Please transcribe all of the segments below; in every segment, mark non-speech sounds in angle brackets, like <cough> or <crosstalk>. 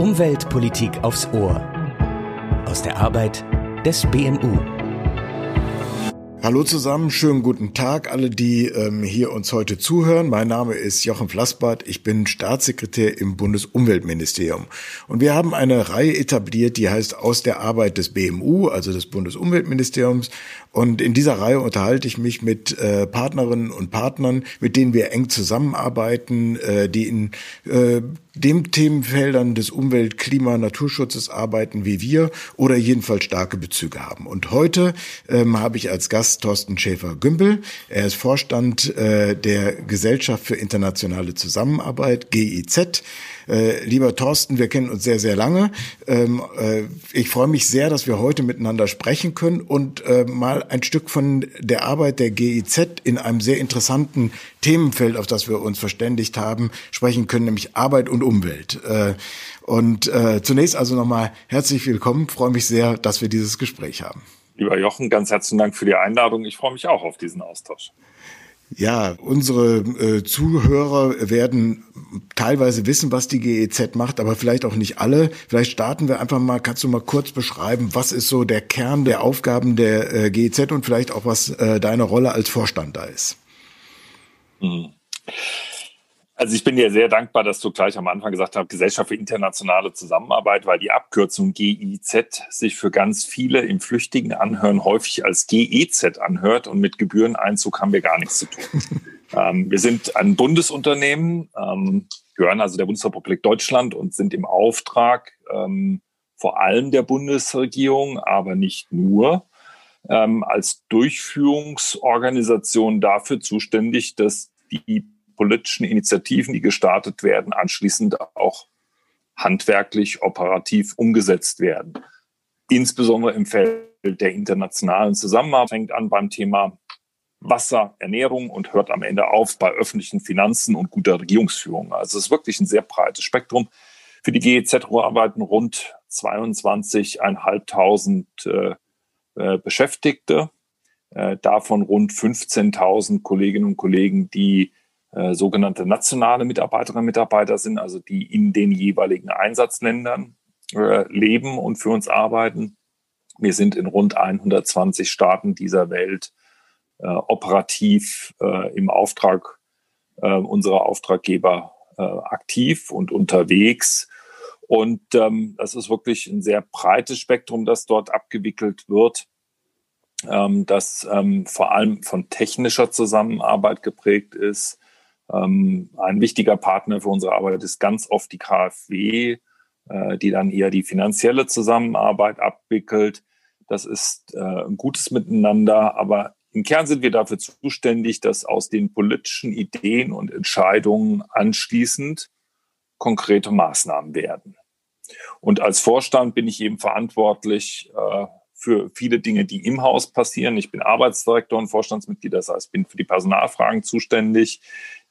Umweltpolitik aufs Ohr. Aus der Arbeit des BMU. Hallo zusammen, schönen guten Tag alle, die ähm, hier uns heute zuhören. Mein Name ist Jochen Flassbart, ich bin Staatssekretär im Bundesumweltministerium. Und wir haben eine Reihe etabliert, die heißt Aus der Arbeit des BMU, also des Bundesumweltministeriums. Und in dieser Reihe unterhalte ich mich mit äh, Partnerinnen und Partnern, mit denen wir eng zusammenarbeiten, äh, die in äh, dem Themenfeldern des Umwelt-, Klima-, Naturschutzes arbeiten wie wir oder jedenfalls starke Bezüge haben. Und heute ähm, habe ich als Gast Thorsten Schäfer-Gümbel. Er ist Vorstand äh, der Gesellschaft für internationale Zusammenarbeit, GIZ. Äh, lieber Thorsten, wir kennen uns sehr, sehr lange. Ähm, äh, ich freue mich sehr, dass wir heute miteinander sprechen können und äh, mal ein Stück von der Arbeit der GIZ in einem sehr interessanten Themenfeld, auf das wir uns verständigt haben, sprechen können, nämlich Arbeit und Umwelt. Äh, und äh, zunächst also nochmal herzlich willkommen. Ich freue mich sehr, dass wir dieses Gespräch haben. Lieber Jochen, ganz herzlichen Dank für die Einladung. Ich freue mich auch auf diesen Austausch. Ja, unsere äh, Zuhörer werden teilweise wissen, was die GEZ macht, aber vielleicht auch nicht alle. Vielleicht starten wir einfach mal, kannst du mal kurz beschreiben, was ist so der Kern der Aufgaben der äh, GEZ und vielleicht auch, was äh, deine Rolle als Vorstand da ist? Mhm. Also ich bin dir sehr dankbar, dass du gleich am Anfang gesagt hast, Gesellschaft für internationale Zusammenarbeit, weil die Abkürzung GIZ sich für ganz viele im Flüchtigen anhören häufig als GEZ anhört und mit Gebühreneinzug haben wir gar nichts zu tun. <laughs> ähm, wir sind ein Bundesunternehmen, ähm, gehören also der Bundesrepublik Deutschland und sind im Auftrag ähm, vor allem der Bundesregierung, aber nicht nur, ähm, als Durchführungsorganisation dafür zuständig, dass die politischen Initiativen, die gestartet werden, anschließend auch handwerklich, operativ umgesetzt werden. Insbesondere im Feld der internationalen Zusammenarbeit fängt an beim Thema Wasser, Ernährung und hört am Ende auf bei öffentlichen Finanzen und guter Regierungsführung. Also es ist wirklich ein sehr breites Spektrum. Für die GEZ arbeiten rund 22.500 äh, äh, Beschäftigte, äh, davon rund 15.000 Kolleginnen und Kollegen, die äh, sogenannte nationale Mitarbeiterinnen und Mitarbeiter sind, also die in den jeweiligen Einsatzländern äh, leben und für uns arbeiten. Wir sind in rund 120 Staaten dieser Welt äh, operativ äh, im Auftrag unserer Auftraggeber aktiv und unterwegs. Und ähm, das ist wirklich ein sehr breites Spektrum, das dort abgewickelt wird, ähm, das ähm, vor allem von technischer Zusammenarbeit geprägt ist, ähm, ein wichtiger Partner für unsere Arbeit ist ganz oft die KfW, äh, die dann eher die finanzielle Zusammenarbeit abwickelt. Das ist äh, ein gutes Miteinander, aber im Kern sind wir dafür zuständig, dass aus den politischen Ideen und Entscheidungen anschließend konkrete Maßnahmen werden. Und als Vorstand bin ich eben verantwortlich äh, für viele Dinge, die im Haus passieren. Ich bin Arbeitsdirektor und Vorstandsmitglied, das heißt, bin für die Personalfragen zuständig.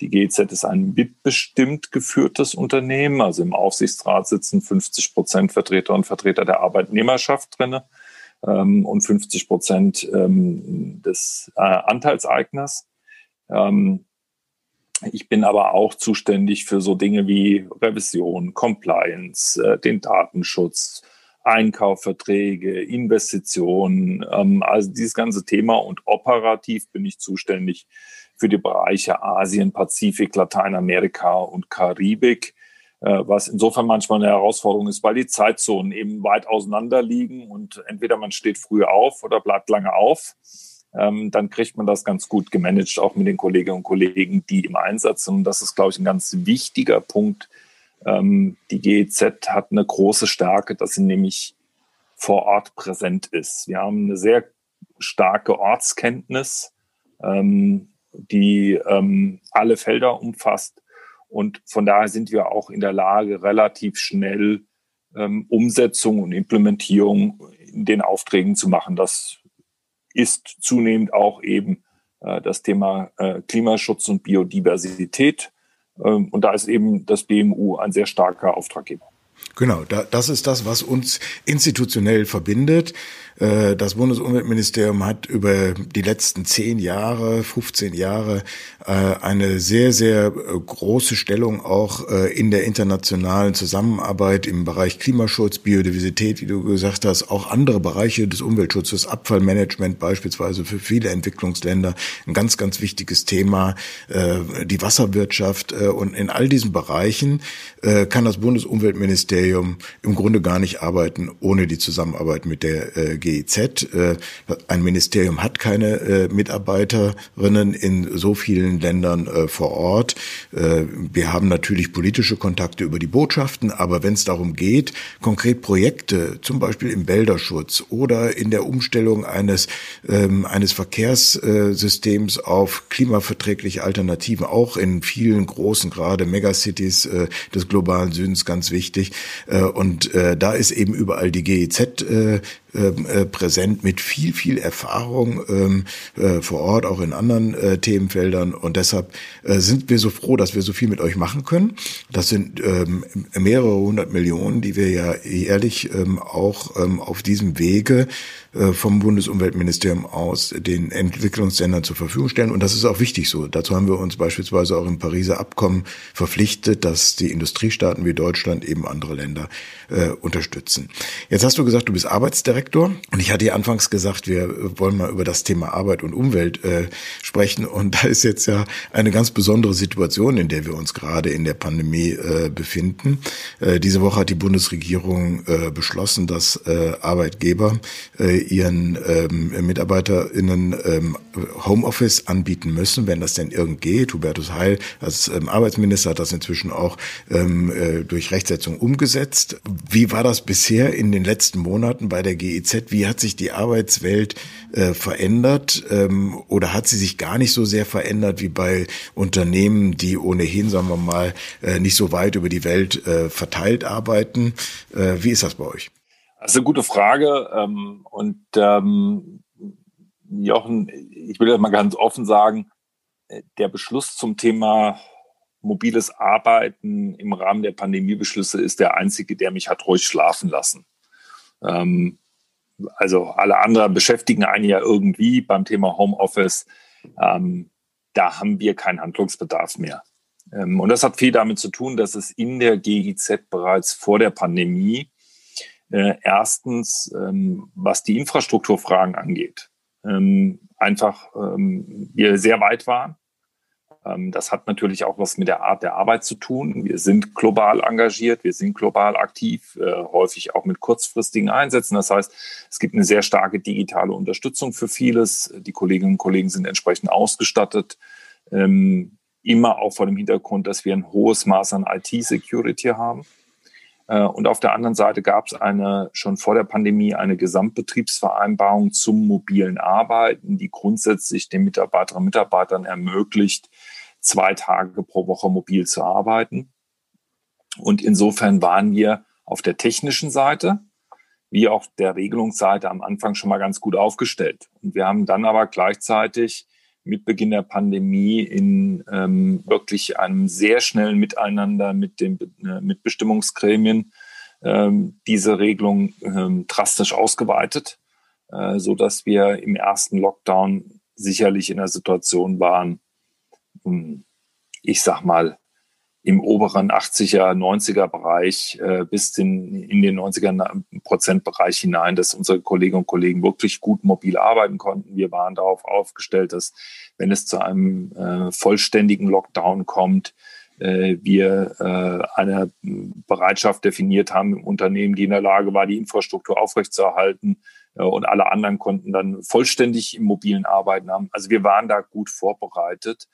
Die GZ ist ein mitbestimmt geführtes Unternehmen. Also im Aufsichtsrat sitzen 50 Prozent Vertreter und Vertreter der Arbeitnehmerschaft drinne ähm, und 50 Prozent ähm, des äh, Anteilseigners. Ähm, ich bin aber auch zuständig für so Dinge wie Revision, Compliance, äh, den Datenschutz, Einkaufverträge, Investitionen, ähm, also dieses ganze Thema. Und operativ bin ich zuständig für die Bereiche Asien, Pazifik, Lateinamerika und Karibik, äh, was insofern manchmal eine Herausforderung ist, weil die Zeitzonen eben weit auseinander liegen und entweder man steht früh auf oder bleibt lange auf. Ähm, dann kriegt man das ganz gut gemanagt, auch mit den Kolleginnen und Kollegen, die im Einsatz sind. Und das ist, glaube ich, ein ganz wichtiger Punkt, ähm, die GEZ hat eine große Stärke, dass sie nämlich vor Ort präsent ist. Wir haben eine sehr starke Ortskenntnis, ähm, die ähm, alle Felder umfasst. Und von daher sind wir auch in der Lage, relativ schnell ähm, Umsetzung und Implementierung in den Aufträgen zu machen. Das ist zunehmend auch eben äh, das Thema äh, Klimaschutz und Biodiversität. Ähm, und da ist eben das BMU ein sehr starker Auftraggeber. Genau, da, das ist das, was uns institutionell verbindet. Äh, das Bundesumweltministerium hat über die letzten zehn Jahre, 15 Jahre äh, eine sehr, sehr äh, große Stellung auch in der internationalen Zusammenarbeit im Bereich Klimaschutz, Biodiversität, wie du gesagt hast, auch andere Bereiche des Umweltschutzes, Abfallmanagement beispielsweise für viele Entwicklungsländer ein ganz, ganz wichtiges Thema, die Wasserwirtschaft und in all diesen Bereichen kann das Bundesumweltministerium im Grunde gar nicht arbeiten ohne die Zusammenarbeit mit der GIZ. Äh, ein Ministerium hat keine äh, Mitarbeiterinnen in so vielen Ländern äh, vor Ort. Wir haben natürlich politische Kontakte über die Botschaften, aber wenn es darum geht, konkret Projekte, zum Beispiel im Wälderschutz oder in der Umstellung eines, ähm, eines Verkehrssystems auf klimaverträgliche Alternativen, auch in vielen großen, gerade Megacities des globalen Südens ganz wichtig. Und da ist eben überall die GEZ ähm, äh, präsent mit viel, viel Erfahrung ähm, äh, vor Ort, auch in anderen äh, Themenfeldern. Und deshalb sind wir so froh, dass wir so viel mit euch machen können. Das sind ähm, mehrere hundert Millionen, die wir ja jährlich ähm, auch ähm, auf diesem Wege vom Bundesumweltministerium aus den Entwicklungsländern zur Verfügung stellen. Und das ist auch wichtig so. Dazu haben wir uns beispielsweise auch im Pariser Abkommen verpflichtet, dass die Industriestaaten wie Deutschland eben andere Länder unterstützen. Jetzt hast du gesagt, du bist Arbeitsdirektor Direktor. Und ich hatte ja anfangs gesagt, wir wollen mal über das Thema Arbeit und Umwelt äh, sprechen. Und da ist jetzt ja eine ganz besondere Situation, in der wir uns gerade in der Pandemie äh, befinden. Äh, diese Woche hat die Bundesregierung äh, beschlossen, dass äh, Arbeitgeber äh, ihren ähm, MitarbeiterInnen ähm, Homeoffice anbieten müssen, wenn das denn irgend geht. Hubertus Heil als ähm, Arbeitsminister hat das inzwischen auch ähm, äh, durch Rechtsetzung umgesetzt. Wie war das bisher in den letzten Monaten bei der G GEZ, wie hat sich die Arbeitswelt äh, verändert ähm, oder hat sie sich gar nicht so sehr verändert wie bei Unternehmen, die ohnehin, sagen wir mal, äh, nicht so weit über die Welt äh, verteilt arbeiten? Äh, wie ist das bei euch? Das ist eine gute Frage ähm, und ähm, Jochen, ich will das mal ganz offen sagen, äh, der Beschluss zum Thema mobiles Arbeiten im Rahmen der Pandemiebeschlüsse ist der einzige, der mich hat ruhig schlafen lassen. Ähm, also alle anderen beschäftigen einen ja irgendwie beim Thema Homeoffice. Ähm, da haben wir keinen Handlungsbedarf mehr. Ähm, und das hat viel damit zu tun, dass es in der GIZ bereits vor der Pandemie äh, erstens, ähm, was die Infrastrukturfragen angeht, ähm, einfach ähm, wir sehr weit waren das hat natürlich auch was mit der Art der Arbeit zu tun. Wir sind global engagiert, wir sind global aktiv, äh, häufig auch mit kurzfristigen Einsätzen. Das heißt, es gibt eine sehr starke digitale Unterstützung für vieles. Die Kolleginnen und Kollegen sind entsprechend ausgestattet. Ähm, immer auch vor dem Hintergrund, dass wir ein hohes Maß an IT-Security haben. Äh, und auf der anderen Seite gab es eine, schon vor der Pandemie eine Gesamtbetriebsvereinbarung zum mobilen Arbeiten, die grundsätzlich den Mitarbeiterinnen und Mitarbeitern ermöglicht, zwei Tage pro Woche mobil zu arbeiten. Und insofern waren wir auf der technischen Seite wie auch der Regelungsseite am Anfang schon mal ganz gut aufgestellt. Und wir haben dann aber gleichzeitig mit Beginn der Pandemie in ähm, wirklich einem sehr schnellen Miteinander mit den äh, Mitbestimmungsgremien ähm, diese Regelung ähm, drastisch ausgeweitet, äh, so dass wir im ersten Lockdown sicherlich in der Situation waren, ich sag mal, im oberen 80er, 90er Bereich äh, bis in, in den 90er Prozent Bereich hinein, dass unsere Kolleginnen und Kollegen wirklich gut mobil arbeiten konnten. Wir waren darauf aufgestellt, dass wenn es zu einem äh, vollständigen Lockdown kommt, äh, wir äh, eine Bereitschaft definiert haben im Unternehmen, die in der Lage war, die Infrastruktur aufrechtzuerhalten äh, und alle anderen konnten dann vollständig im mobilen Arbeiten haben. Also wir waren da gut vorbereitet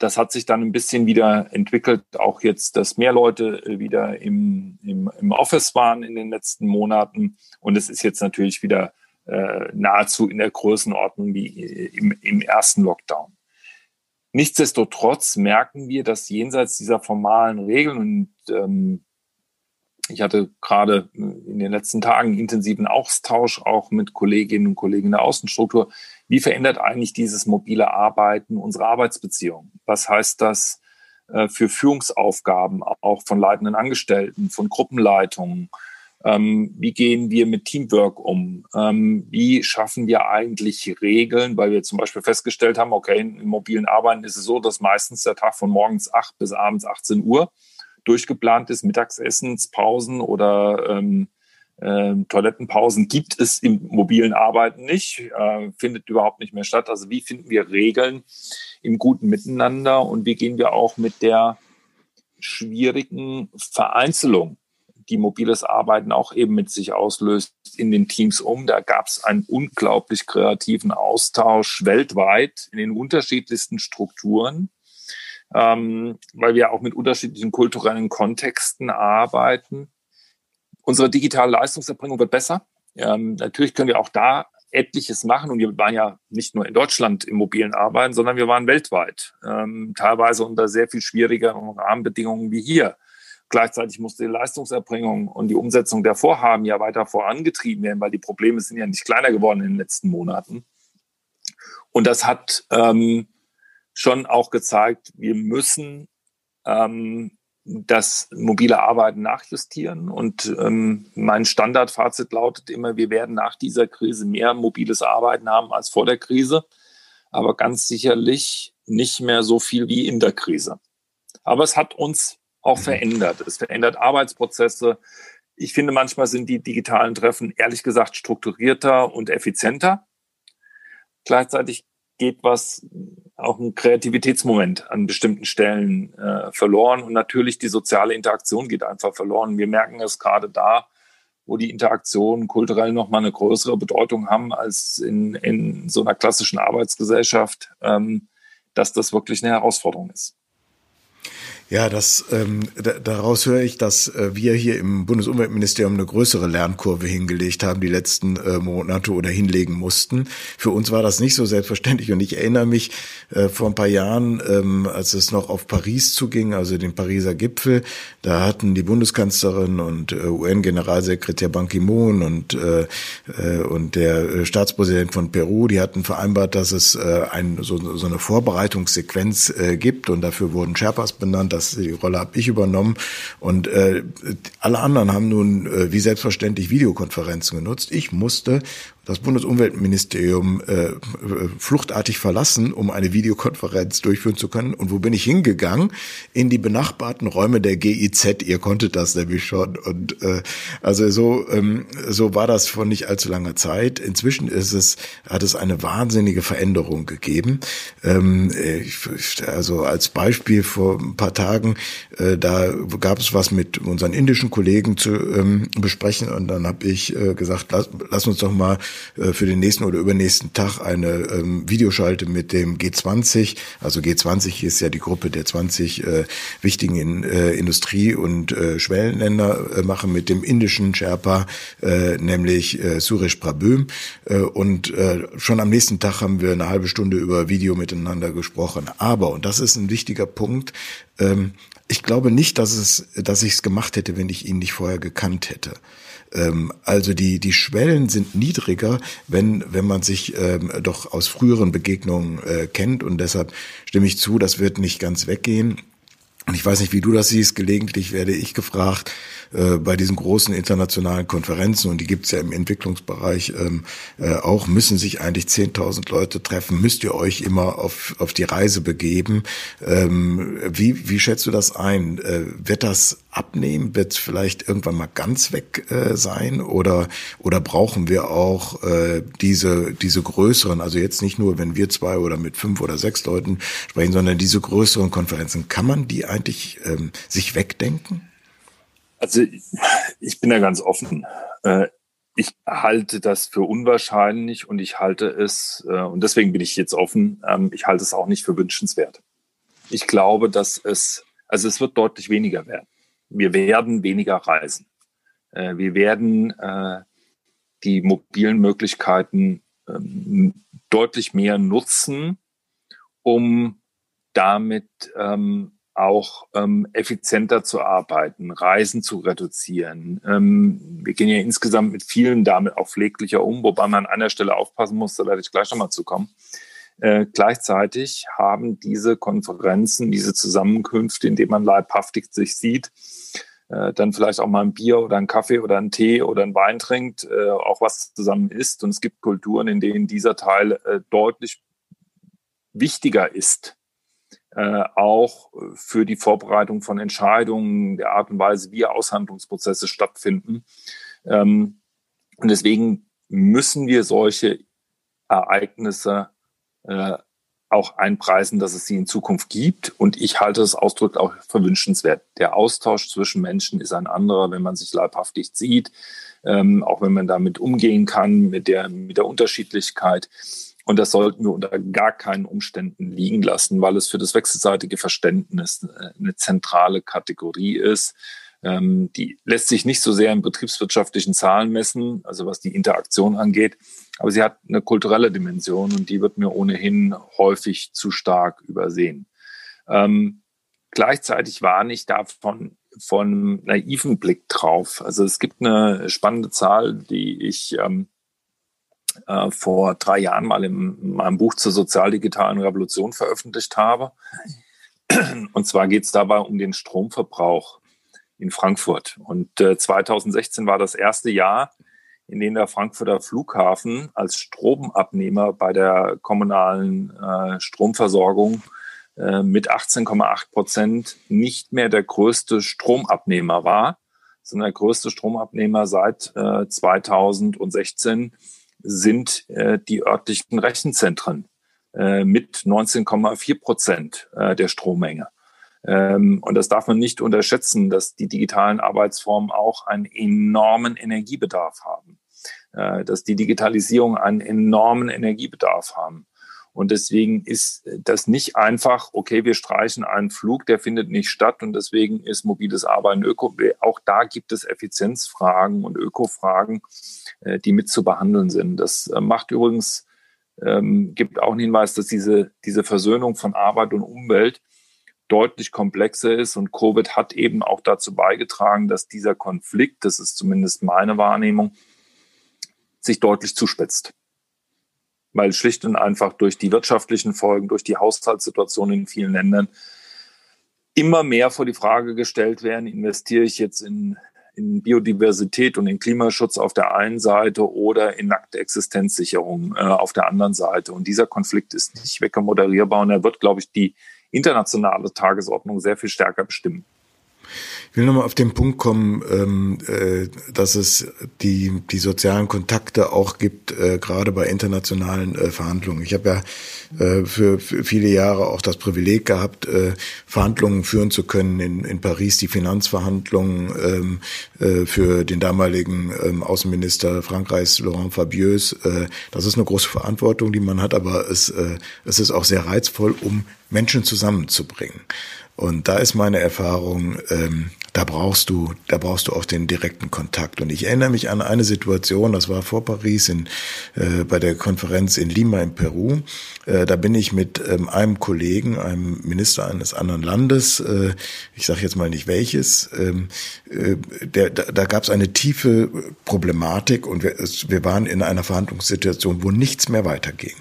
das hat sich dann ein bisschen wieder entwickelt, auch jetzt, dass mehr Leute äh, wieder im, im, im Office waren in den letzten Monaten. Und es ist jetzt natürlich wieder äh, nahezu in der Größenordnung wie im, im ersten Lockdown. Nichtsdestotrotz merken wir, dass jenseits dieser formalen Regeln und ähm, ich hatte gerade in den letzten Tagen intensiven Austausch auch mit Kolleginnen und Kollegen der Außenstruktur, wie verändert eigentlich dieses mobile Arbeiten unsere Arbeitsbeziehung? Was heißt das äh, für Führungsaufgaben, auch von leitenden Angestellten, von Gruppenleitungen. Ähm, wie gehen wir mit Teamwork um? Ähm, wie schaffen wir eigentlich Regeln? Weil wir zum Beispiel festgestellt haben, okay, im mobilen Arbeiten ist es so, dass meistens der Tag von morgens 8 bis abends 18 Uhr durchgeplant ist, Mittagsessenspausen oder ähm, äh, Toilettenpausen gibt es im mobilen Arbeiten nicht, äh, findet überhaupt nicht mehr statt. Also wie finden wir Regeln im guten Miteinander und wie gehen wir auch mit der schwierigen Vereinzelung die mobiles Arbeiten auch eben mit sich auslöst in den Teams um. Da gab es einen unglaublich kreativen Austausch weltweit in den unterschiedlichsten Strukturen, ähm, weil wir auch mit unterschiedlichen kulturellen Kontexten arbeiten. Unsere digitale Leistungserbringung wird besser. Ähm, natürlich können wir auch da etliches machen und wir waren ja nicht nur in Deutschland im mobilen Arbeiten, sondern wir waren weltweit, ähm, teilweise unter sehr viel schwierigeren Rahmenbedingungen wie hier. Gleichzeitig musste die Leistungserbringung und die Umsetzung der Vorhaben ja weiter vorangetrieben werden, weil die Probleme sind ja nicht kleiner geworden in den letzten Monaten. Und das hat ähm, schon auch gezeigt, wir müssen ähm, das mobile Arbeiten nachjustieren. Und ähm, mein Standardfazit lautet immer, wir werden nach dieser Krise mehr mobiles Arbeiten haben als vor der Krise, aber ganz sicherlich nicht mehr so viel wie in der Krise. Aber es hat uns auch mhm. verändert. Es verändert Arbeitsprozesse. Ich finde, manchmal sind die digitalen Treffen ehrlich gesagt strukturierter und effizienter. Gleichzeitig geht was, auch ein Kreativitätsmoment an bestimmten Stellen äh, verloren. Und natürlich die soziale Interaktion geht einfach verloren. Wir merken es gerade da, wo die Interaktionen kulturell nochmal eine größere Bedeutung haben als in, in so einer klassischen Arbeitsgesellschaft, ähm, dass das wirklich eine Herausforderung ist. Ja, das, ähm, daraus höre ich, dass äh, wir hier im Bundesumweltministerium eine größere Lernkurve hingelegt haben, die letzten äh, Monate oder hinlegen mussten. Für uns war das nicht so selbstverständlich. Und ich erinnere mich äh, vor ein paar Jahren, ähm, als es noch auf Paris zuging, also den Pariser Gipfel, da hatten die Bundeskanzlerin und äh, UN-Generalsekretär Ban Ki-moon und, äh, äh, und der äh, Staatspräsident von Peru, die hatten vereinbart, dass es äh, ein, so, so eine Vorbereitungssequenz äh, gibt. Und dafür wurden Sherpas benannt, das, die Rolle habe ich übernommen. Und äh, alle anderen haben nun äh, wie selbstverständlich Videokonferenzen genutzt. Ich musste das Bundesumweltministerium äh, fluchtartig verlassen, um eine Videokonferenz durchführen zu können. Und wo bin ich hingegangen? In die benachbarten Räume der GIZ. Ihr konntet das nämlich schon. Und äh, also so ähm, so war das vor nicht allzu langer Zeit. Inzwischen ist es hat es eine wahnsinnige Veränderung gegeben. Ähm, ich, also als Beispiel vor ein paar Tagen, äh, da gab es was mit unseren indischen Kollegen zu ähm, besprechen und dann habe ich äh, gesagt, lass, lass uns doch mal äh, für den nächsten oder übernächsten Tag eine ähm, Videoschalte mit dem G20. Also G20 ist ja die Gruppe der 20 äh, wichtigen in, äh, Industrie- und äh, Schwellenländer äh, machen mit dem indischen Sherpa, äh, nämlich äh, Suresh Prabhu. Und schon am nächsten Tag haben wir eine halbe Stunde über Video miteinander gesprochen. Aber, und das ist ein wichtiger Punkt, ähm, ich glaube nicht, dass es, dass ich es gemacht hätte, wenn ich ihn nicht vorher gekannt hätte. Ähm, also die, die Schwellen sind niedriger, wenn, wenn man sich ähm, doch aus früheren Begegnungen äh, kennt. Und deshalb stimme ich zu, das wird nicht ganz weggehen. Und ich weiß nicht, wie du das siehst. Gelegentlich werde ich gefragt, äh, bei diesen großen internationalen Konferenzen, und die gibt's ja im Entwicklungsbereich ähm, äh, auch, müssen sich eigentlich 10.000 Leute treffen, müsst ihr euch immer auf, auf die Reise begeben. Ähm, wie, wie schätzt du das ein? Äh, wird das abnehmen? Wird vielleicht irgendwann mal ganz weg äh, sein? Oder, oder brauchen wir auch äh, diese, diese größeren, also jetzt nicht nur, wenn wir zwei oder mit fünf oder sechs Leuten sprechen, sondern diese größeren Konferenzen, kann man die eigentlich ähm, sich wegdenken? Also ich bin da ganz offen. Äh, ich halte das für unwahrscheinlich und ich halte es, äh, und deswegen bin ich jetzt offen, ähm, ich halte es auch nicht für wünschenswert. Ich glaube, dass es, also es wird deutlich weniger werden. Wir werden weniger reisen. Äh, wir werden die mobilen Möglichkeiten ähm, deutlich mehr nutzen, um damit ähm, auch ähm, effizienter zu arbeiten, Reisen zu reduzieren. Ähm, wir gehen ja insgesamt mit vielen damit auch pfleglicher um, wobei man an einer Stelle aufpassen muss, da werde ich gleich nochmal zukommen. Äh, gleichzeitig haben diese Konferenzen, diese Zusammenkünfte, in denen man leibhaftig sich sieht, äh, dann vielleicht auch mal ein Bier oder ein Kaffee oder ein Tee oder ein Wein trinkt, äh, auch was zusammen isst. Und es gibt Kulturen, in denen dieser Teil äh, deutlich wichtiger ist, äh, auch für die Vorbereitung von Entscheidungen, der Art und Weise, wie Aushandlungsprozesse stattfinden. Ähm, und deswegen müssen wir solche Ereignisse äh, auch einpreisen, dass es sie in Zukunft gibt. Und ich halte es ausdrücklich auch für wünschenswert. Der Austausch zwischen Menschen ist ein anderer, wenn man sich leibhaftig sieht, ähm, auch wenn man damit umgehen kann, mit der, mit der Unterschiedlichkeit. Und das sollten wir unter gar keinen Umständen liegen lassen, weil es für das wechselseitige Verständnis äh, eine zentrale Kategorie ist. Ähm, die lässt sich nicht so sehr in betriebswirtschaftlichen Zahlen messen, also was die Interaktion angeht, aber sie hat eine kulturelle Dimension und die wird mir ohnehin häufig zu stark übersehen. Ähm, gleichzeitig warne ich davon von naiven Blick drauf. Also es gibt eine spannende Zahl, die ich ähm, äh, vor drei Jahren mal in meinem Buch zur sozialdigitalen Revolution veröffentlicht habe. Und zwar geht es dabei um den Stromverbrauch in Frankfurt. Und äh, 2016 war das erste Jahr, in dem der Frankfurter Flughafen als Stromabnehmer bei der kommunalen äh, Stromversorgung äh, mit 18,8 Prozent nicht mehr der größte Stromabnehmer war, sondern der größte Stromabnehmer seit äh, 2016 sind äh, die örtlichen Rechenzentren äh, mit 19,4 Prozent äh, der Strommenge. Ähm, und das darf man nicht unterschätzen, dass die digitalen Arbeitsformen auch einen enormen Energiebedarf haben, äh, dass die Digitalisierung einen enormen Energiebedarf haben. Und deswegen ist das nicht einfach, okay, wir streichen einen Flug, der findet nicht statt und deswegen ist mobiles Arbeiten Öko. Auch da gibt es Effizienzfragen und Ökofragen, äh, die mit zu behandeln sind. Das äh, macht übrigens, ähm, gibt auch einen Hinweis, dass diese, diese Versöhnung von Arbeit und Umwelt deutlich komplexer ist. Und Covid hat eben auch dazu beigetragen, dass dieser Konflikt, das ist zumindest meine Wahrnehmung, sich deutlich zuspitzt. Weil schlicht und einfach durch die wirtschaftlichen Folgen, durch die Haushaltssituation in vielen Ländern immer mehr vor die Frage gestellt werden, investiere ich jetzt in, in Biodiversität und in Klimaschutz auf der einen Seite oder in nackte Existenzsicherung äh, auf der anderen Seite. Und dieser Konflikt ist nicht weggemoderierbar und er wird, glaube ich, die internationale Tagesordnung sehr viel stärker bestimmen. Ich will nochmal auf den Punkt kommen, ähm, äh, dass es die, die sozialen Kontakte auch gibt, äh, gerade bei internationalen äh, Verhandlungen. Ich habe ja äh, für, für viele Jahre auch das Privileg gehabt, äh, Verhandlungen führen zu können in, in Paris, die Finanzverhandlungen ähm, äh, für den damaligen ähm, Außenminister Frankreichs, Laurent Fabius. Das ist eine große Verantwortung, die man hat, aber es, es ist auch sehr reizvoll, um Menschen zusammenzubringen. Und da ist meine Erfahrung, ähm, da brauchst du, da brauchst du auch den direkten Kontakt. Und ich erinnere mich an eine Situation, das war vor Paris in, äh, bei der Konferenz in Lima in Peru. Äh, da bin ich mit ähm, einem Kollegen, einem Minister eines anderen Landes, äh, ich sage jetzt mal nicht welches, ähm, äh, der, da, da gab es eine tiefe Problematik und wir, es, wir waren in einer Verhandlungssituation, wo nichts mehr weiterging.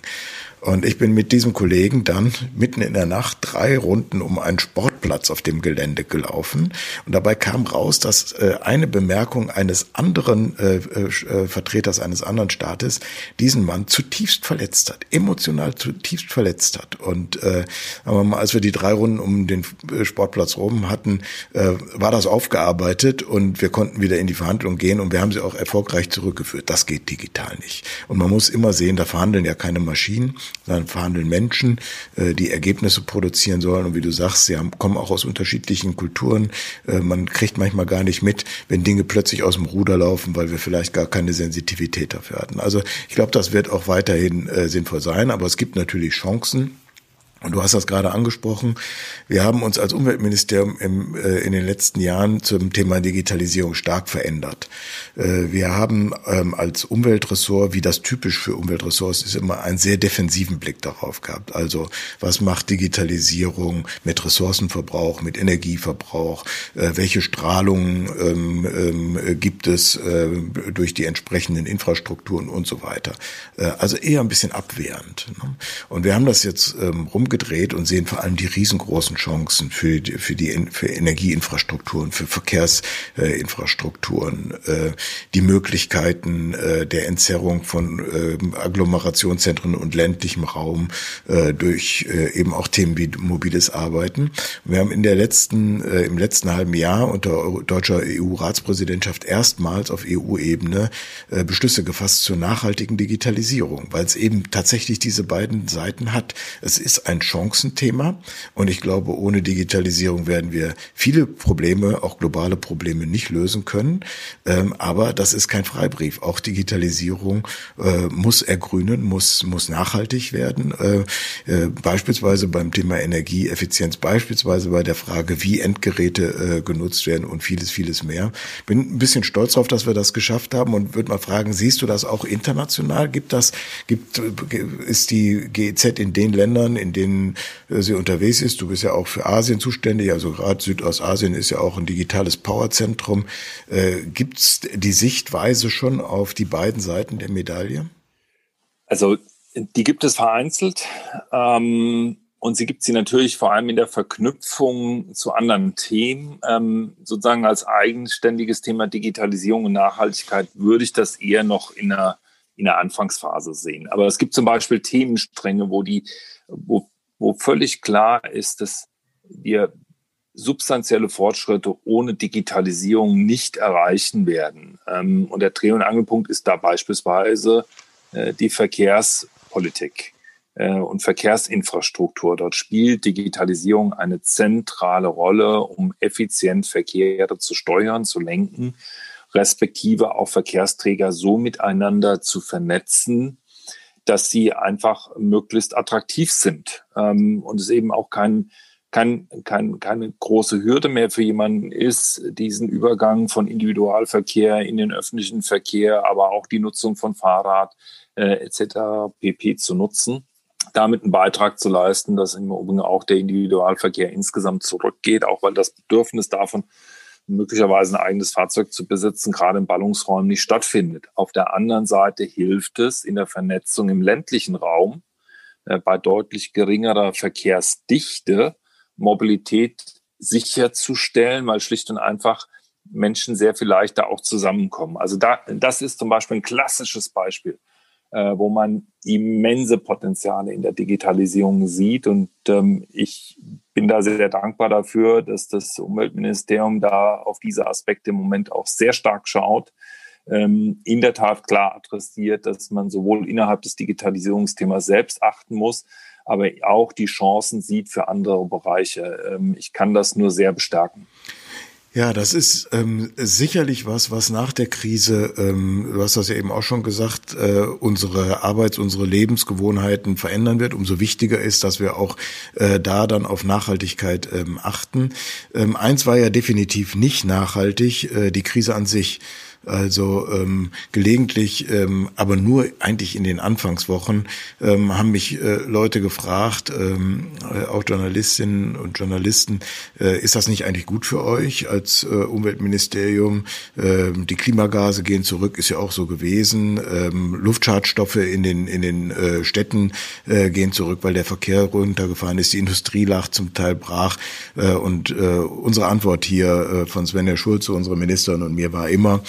Und ich bin mit diesem Kollegen dann mitten in der Nacht drei Runden um einen Sportplatz auf dem Gelände gelaufen. Und dabei kam raus, dass äh, eine Bemerkung eines anderen äh, äh, Vertreters eines anderen Staates diesen Mann zutiefst verletzt hat, emotional zutiefst verletzt hat. Und äh, aber als wir die drei Runden um den Sportplatz rum hatten, war das aufgearbeitet und wir konnten wieder in die Verhandlung gehen und wir haben sie auch erfolgreich zurückgeführt. Das geht digital nicht. Und man muss immer sehen, da verhandeln ja keine Maschinen sondern verhandeln Menschen, äh, die Ergebnisse produzieren sollen. Und wie du sagst, sie haben, kommen auch aus unterschiedlichen Kulturen. Äh, man kriegt manchmal gar nicht mit, wenn Dinge plötzlich aus dem Ruder laufen, weil wir vielleicht gar keine Sensitivität dafür hatten. Also ich glaube, das wird auch weiterhin äh, sinnvoll sein, aber es gibt natürlich Chancen Und du hast das gerade angesprochen. Wir haben uns als Umweltministerium im, äh, in den letzten Jahren zum Thema Digitalisierung stark verändert. Äh, wir haben ähm, als Umweltressort, wie das typisch für Umweltressorts ist, immer einen sehr defensiven Blick darauf gehabt. Also was macht Digitalisierung mit Ressourcenverbrauch, mit Energieverbrauch? Äh, welche Strahlungen ähm, ähm, gibt es äh, durch die entsprechenden Infrastrukturen und so weiter? Äh, also eher ein bisschen abwehrend. Ne? Und wir haben das jetzt ähm, rum umgedreht und sehen vor allem die riesengroßen Chancen für für die für Energieinfrastrukturen, für Verkehrsinfrastrukturen, äh, die Möglichkeiten äh, der Entzerrung von äh, Agglomerationszentren und ländlichem Raum durch eben auch Themen wie mobiles Arbeiten. Wir haben in der letzten im letzten halben Jahr unter deutscher EU-Ratspräsidentschaft erstmals auf EU-Ebene Beschlüsse gefasst zur nachhaltigen Digitalisierung, weil es eben tatsächlich diese beiden Seiten hat. Es ist ein ein Chancenthema. Und ich glaube, ohne Digitalisierung werden wir viele Probleme, auch globale Probleme, nicht lösen können. Ähm, aber das ist kein Freibrief. Auch Digitalisierung äh, muss ergrünen, muss, muss nachhaltig werden. Äh, äh, beispielsweise beim Thema Energieeffizienz, beispielsweise bei der Frage, wie Endgeräte genutzt werden und vieles, vieles mehr. Bin ein bisschen stolz darauf, dass wir das geschafft haben und würde mal fragen, siehst du das auch international? Gibt das, gibt, ist die GEZ in den Ländern, in denen denen äh, sie unterwegs ist. Du bist ja auch für Asien zuständig, also gerade Südostasien ist ja auch ein digitales Powerzentrum. Äh, Gibt es die Sichtweise schon auf die beiden Seiten der Medaille? Also die gibt es vereinzelt. Ähm und sie gibt sie natürlich vor allem in der Verknüpfung zu anderen Themen. Ähm, sozusagen als eigenständiges Thema Digitalisierung und Nachhaltigkeit würde ich das eher noch in einer, in der Anfangsphase sehen. Aber es gibt zum Beispiel Themenstränge, wo die, wo wo völlig klar ist, dass wir substanzielle Fortschritte ohne Digitalisierung nicht erreichen werden. Ähm, und der Dreh- und Angelpunkt ist da beispielsweise äh, die Verkehrspolitik äh, und Verkehrsinfrastruktur. Dort spielt Digitalisierung eine zentrale Rolle, um effizient Verkehre zu steuern, zu lenken, respektive auch Verkehrsträger so miteinander zu vernetzen, dass sie einfach möglichst attraktiv sind ähm, und es eben auch kein, kein, kein, keine große Hürde mehr für jemanden ist, diesen Übergang von Individualverkehr in den öffentlichen Verkehr, aber auch die Nutzung von Fahrrad äh, etc. pp. zu nutzen damit einen Beitrag zu leisten, dass im Übrigen auch der Individualverkehr insgesamt zurückgeht, auch weil das Bedürfnis davon möglicherweise ein eigenes Fahrzeug zu besitzen, gerade in Ballungsräumen nicht stattfindet. Auf der anderen Seite hilft es in der Vernetzung im ländlichen Raum äh, bei deutlich geringerer Verkehrsdichte Mobilität sicherzustellen, weil schlicht und einfach Menschen sehr viel leichter auch zusammenkommen. Also da, das ist zum Beispiel ein klassisches Beispiel äh, wo man immense Potenziale in der Digitalisierung sieht. Und ähm, ich bin da sehr, sehr dankbar dafür, dass das Umweltministerium da auf diese Aspekte im Moment auch sehr stark schaut. Ähm, in der Tat klar adressiert, dass man sowohl innerhalb des Digitalisierungsthemas selbst achten muss, aber auch die Chancen sieht für andere Bereiche. Ähm, ich kann das nur sehr bestärken. Ja, das ist ähm, sicherlich was, was nach der Krise, ähm, du hast das ja eben auch schon gesagt, äh, unsere Arbeits-, unsere Lebensgewohnheiten verändern wird. Umso wichtiger ist, dass wir auch äh, da dann auf Nachhaltigkeit ähm, achten. Ähm, eins war ja definitiv nicht nachhaltig, äh, die Krise an sich. Also ähm, gelegentlich, ähm, aber nur eigentlich in den Anfangswochen, ähm, haben mich äh, Leute gefragt, ähm, äh, auch Journalistinnen und Journalisten, äh, ist das nicht eigentlich gut für euch als äh, Umweltministerium? Ähm, die Klimagase gehen zurück, ist ja auch so gewesen. Ähm, Luftschadstoffe in den in den äh, Städten äh, gehen zurück, weil der Verkehr runtergefahren ist, die Industrie lag zum Teil brach. Äh, und äh, unsere Antwort hier äh, von Svenja Schulze, unsere Ministerin und mir war immer,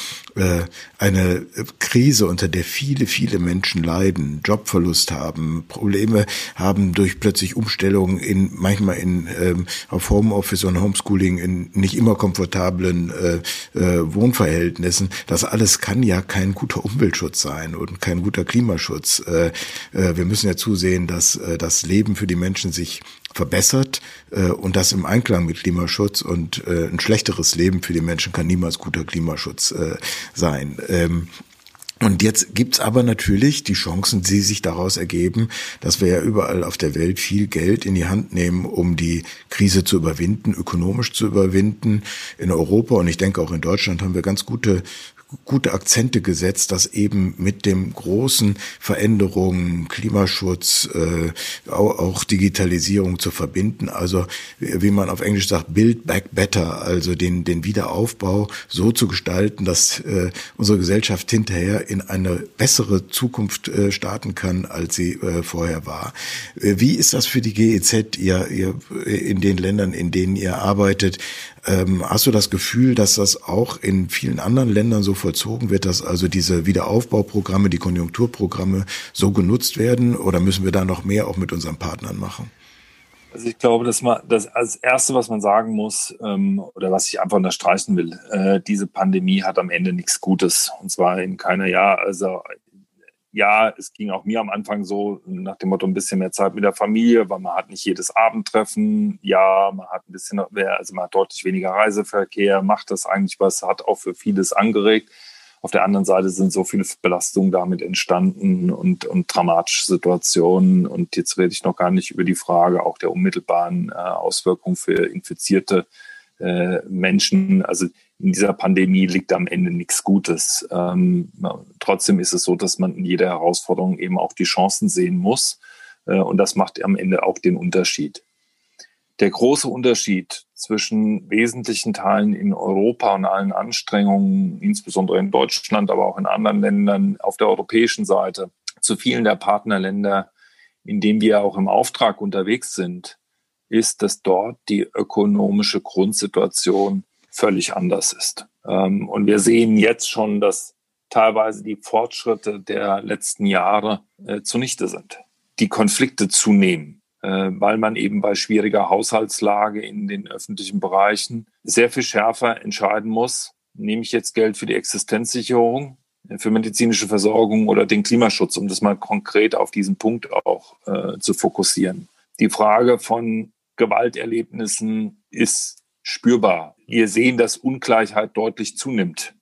eine Krise, unter der viele, viele Menschen leiden, Jobverlust haben, Probleme haben durch plötzlich Umstellungen in manchmal in ähm, auf Homeoffice und Homeschooling in nicht immer komfortablen äh, äh, Wohnverhältnissen. Das alles kann ja kein guter Umweltschutz sein und kein guter Klimaschutz. Äh, äh, wir müssen ja zusehen, dass äh, das Leben für die Menschen sich verbessert äh, und das im Einklang mit Klimaschutz und äh, ein schlechteres Leben für die Menschen kann niemals guter Klimaschutz äh, sein. Ähm, Und jetzt gibt's aber natürlich die Chancen, die sich daraus ergeben, dass wir ja überall auf der Welt viel Geld in die Hand nehmen, um die Krise zu überwinden, ökonomisch zu überwinden. In Europa und ich denke auch in Deutschland haben wir ganz gute gute Akzente gesetzt, dass eben mit dem großen Veränderungen, Klimaschutz, äh, auch, auch Digitalisierung zu verbinden. Also wie man auf Englisch sagt, build back better, also den, den Wiederaufbau so zu gestalten, dass äh, unsere Gesellschaft hinterher in eine bessere Zukunft äh, starten kann, als sie äh, vorher war. Äh, wie ist das für die GEZ, ihr, ihr in den Ländern, in denen ihr arbeitet? Ähm, hast du das Gefühl, dass das auch in vielen anderen Ländern so vollzogen wird, dass also diese Wiederaufbauprogramme, die Konjunkturprogramme so genutzt werden? Oder müssen wir da noch mehr auch mit unseren Partnern machen? Also ich glaube, dass man das als erste, was man sagen muss, ähm, oder was ich einfach unterstreichen will, äh, diese Pandemie hat am Ende nichts Gutes. Und zwar in keiner Jahr. Also ja, es ging auch mir am Anfang so nach dem Motto ein bisschen mehr Zeit mit der Familie, weil man hat nicht jedes Abendtreffen. Ja, man hat ein bisschen mehr, also man hat deutlich weniger Reiseverkehr, macht das eigentlich was, hat auch für vieles angeregt. Auf der anderen Seite sind so viele Belastungen damit entstanden und, und dramatische Situationen. Und jetzt rede ich noch gar nicht über die Frage auch der unmittelbaren äh, Auswirkungen für infizierte äh, Menschen. Also in dieser Pandemie liegt am Ende nichts Gutes. Ähm, trotzdem ist es so, dass man in jeder Herausforderung eben auch die Chancen sehen muss. Äh, und das macht am Ende auch den Unterschied. Der große Unterschied zwischen wesentlichen Teilen in Europa und allen Anstrengungen, insbesondere in Deutschland, aber auch in anderen Ländern auf der europäischen Seite, zu vielen der Partnerländer, in denen wir auch im Auftrag unterwegs sind, ist, dass dort die ökonomische Grundsituation völlig anders ist. Ähm, und wir sehen jetzt schon, dass teilweise die Fortschritte der letzten Jahre äh, zunichte sind. Die Konflikte zunehmen, äh, weil man eben bei schwieriger Haushaltslage in den öffentlichen Bereichen sehr viel schärfer entscheiden muss, nehme ich jetzt Geld für die Existenzsicherung, äh, für medizinische Versorgung oder den Klimaschutz, um das mal konkret auf diesen Punkt auch äh, zu fokussieren. Die Frage von Gewalterlebnissen ist spürbar. Wir sehen, dass Ungleichheit deutlich zunimmt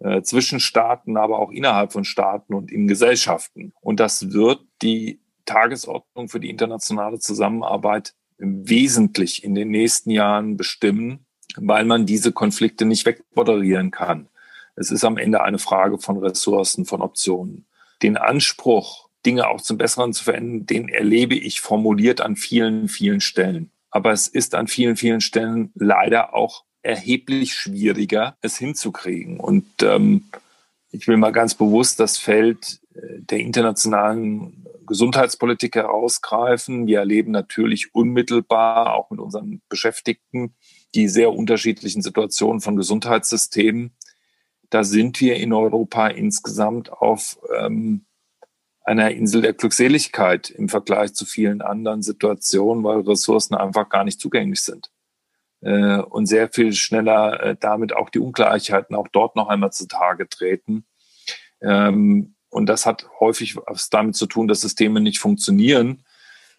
äh, zwischen Staaten, aber auch innerhalb von Staaten und in Gesellschaften. Und das wird die Tagesordnung für die internationale Zusammenarbeit wesentlich in den nächsten Jahren bestimmen, weil man diese Konflikte nicht wegmoderieren kann. Es ist am Ende eine Frage von Ressourcen, von Optionen. Den Anspruch, Dinge auch zum Besseren zu verändern, den erlebe ich formuliert an vielen, vielen Stellen. Aber es ist an vielen, vielen Stellen leider auch erheblich schwieriger, es hinzukriegen. Und ähm, ich will mal ganz bewusst das Feld äh, der internationalen Gesundheitspolitik herausgreifen. Wir erleben natürlich unmittelbar auch mit unseren Beschäftigten die sehr unterschiedlichen Situationen von Gesundheitssystemen. Da sind wir in Europa insgesamt auf ähm, einer Insel der Glückseligkeit im Vergleich zu vielen anderen Situationen, weil Ressourcen einfach gar nicht zugänglich sind. Äh, und sehr viel schneller äh, damit auch die Ungleichheiten auch dort noch einmal zutage treten. Ähm, und das hat häufig was damit zu tun, dass Systeme nicht funktionieren.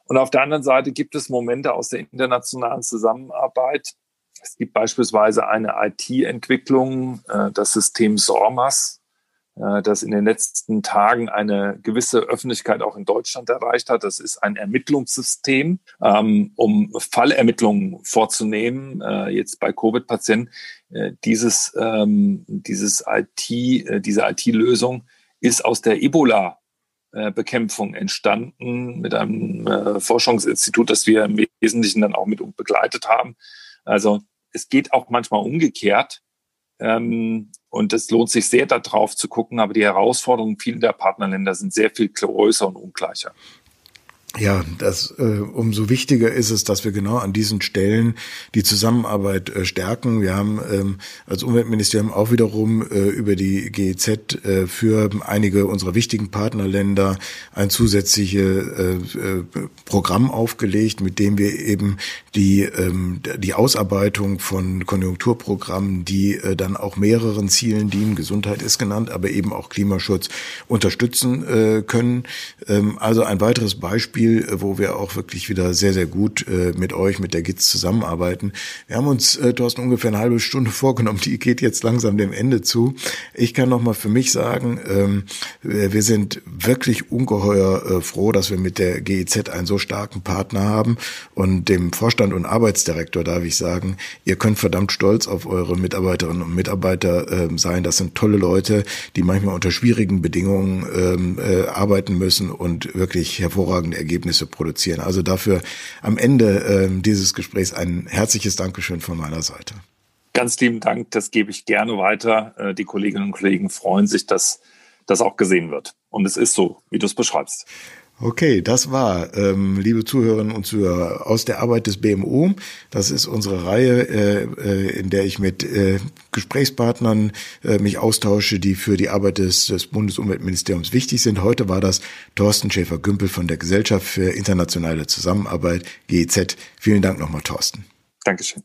Und auf der anderen Seite gibt es Momente aus der internationalen Zusammenarbeit. Es gibt beispielsweise eine IT-Entwicklung, äh, das System SORMAS, das in den letzten Tagen eine gewisse Öffentlichkeit auch in Deutschland erreicht hat. Das ist ein Ermittlungssystem, ähm, um Fallermittlungen vorzunehmen, äh, jetzt bei Covid-Patienten. Äh, dieses, ähm, dieses IT, diese IT-Lösung ist aus der Ebola Bekämpfung entstanden mit einem Forschungsinstitut, das wir im Wesentlichen dann auch mit begleitet haben. Also es geht auch manchmal umgekehrt. Ähm, und es lohnt sich sehr, darauf zu gucken. Aber die Herausforderungen vieler der Partnerländer sind sehr viel größer und ungleicher. Ja, das äh, umso wichtiger ist es, dass wir genau an diesen Stellen die Zusammenarbeit äh, stärken. Wir haben ähm, als Umweltministerium auch wiederum äh, über die GEZ äh, für einige unserer wichtigen Partnerländer ein zusätzliches äh, äh, Programm aufgelegt, mit dem wir eben die ähm, die Ausarbeitung von Konjunkturprogrammen, die äh, dann auch mehreren Zielen dienen, Gesundheit ist genannt, aber eben auch Klimaschutz unterstützen äh, können. Ähm, also ein weiteres Beispiel Beispiel, wo wir auch wirklich wieder sehr, sehr gut äh, mit euch, mit der GITS zusammenarbeiten. Wir haben uns, äh, Thorsten, ungefähr eine halbe Stunde <laughs> vorgenommen. Die geht jetzt langsam dem Ende zu. Ich kann noch für mich sagen, ähm, wir sind wirklich ungeheuer äh, froh, dass wir mit der GIZ einen so starken Partner haben. Und dem Vorstand und Arbeitsdirektor darf ich sagen, ihr könnt verdammt stolz auf eure Mitarbeiterinnen und Mitarbeiter äh, sein. Das sind tolle Leute, die manchmal unter schwierigen Bedingungen ähm, äh, arbeiten müssen und wirklich hervorragende Ergebnisse produzieren. Also dafür am Ende äh, dieses Gesprächs ein herzliches Dankeschön von meiner Seite. Ganz lieben Dank, das gebe ich gerne weiter. Äh, die Kolleginnen und Kollegen freuen sich, dass das auch gesehen wird. Und es ist so, wie du es beschreibst. Okay, das war, ähm, liebe Zuhörerinnen und Zuhörer, aus der Arbeit des BMU. Das ist unsere Reihe, äh, äh, in der ich mit äh, Gesprächspartnern äh, mich austausche, die für die Arbeit des, des Bundesumweltministeriums wichtig sind. Heute war das Thorsten Schäfer-Gümpel von der Gesellschaft für internationale Zusammenarbeit, GEZ. Vielen Dank nochmal, Thorsten. Dankeschön.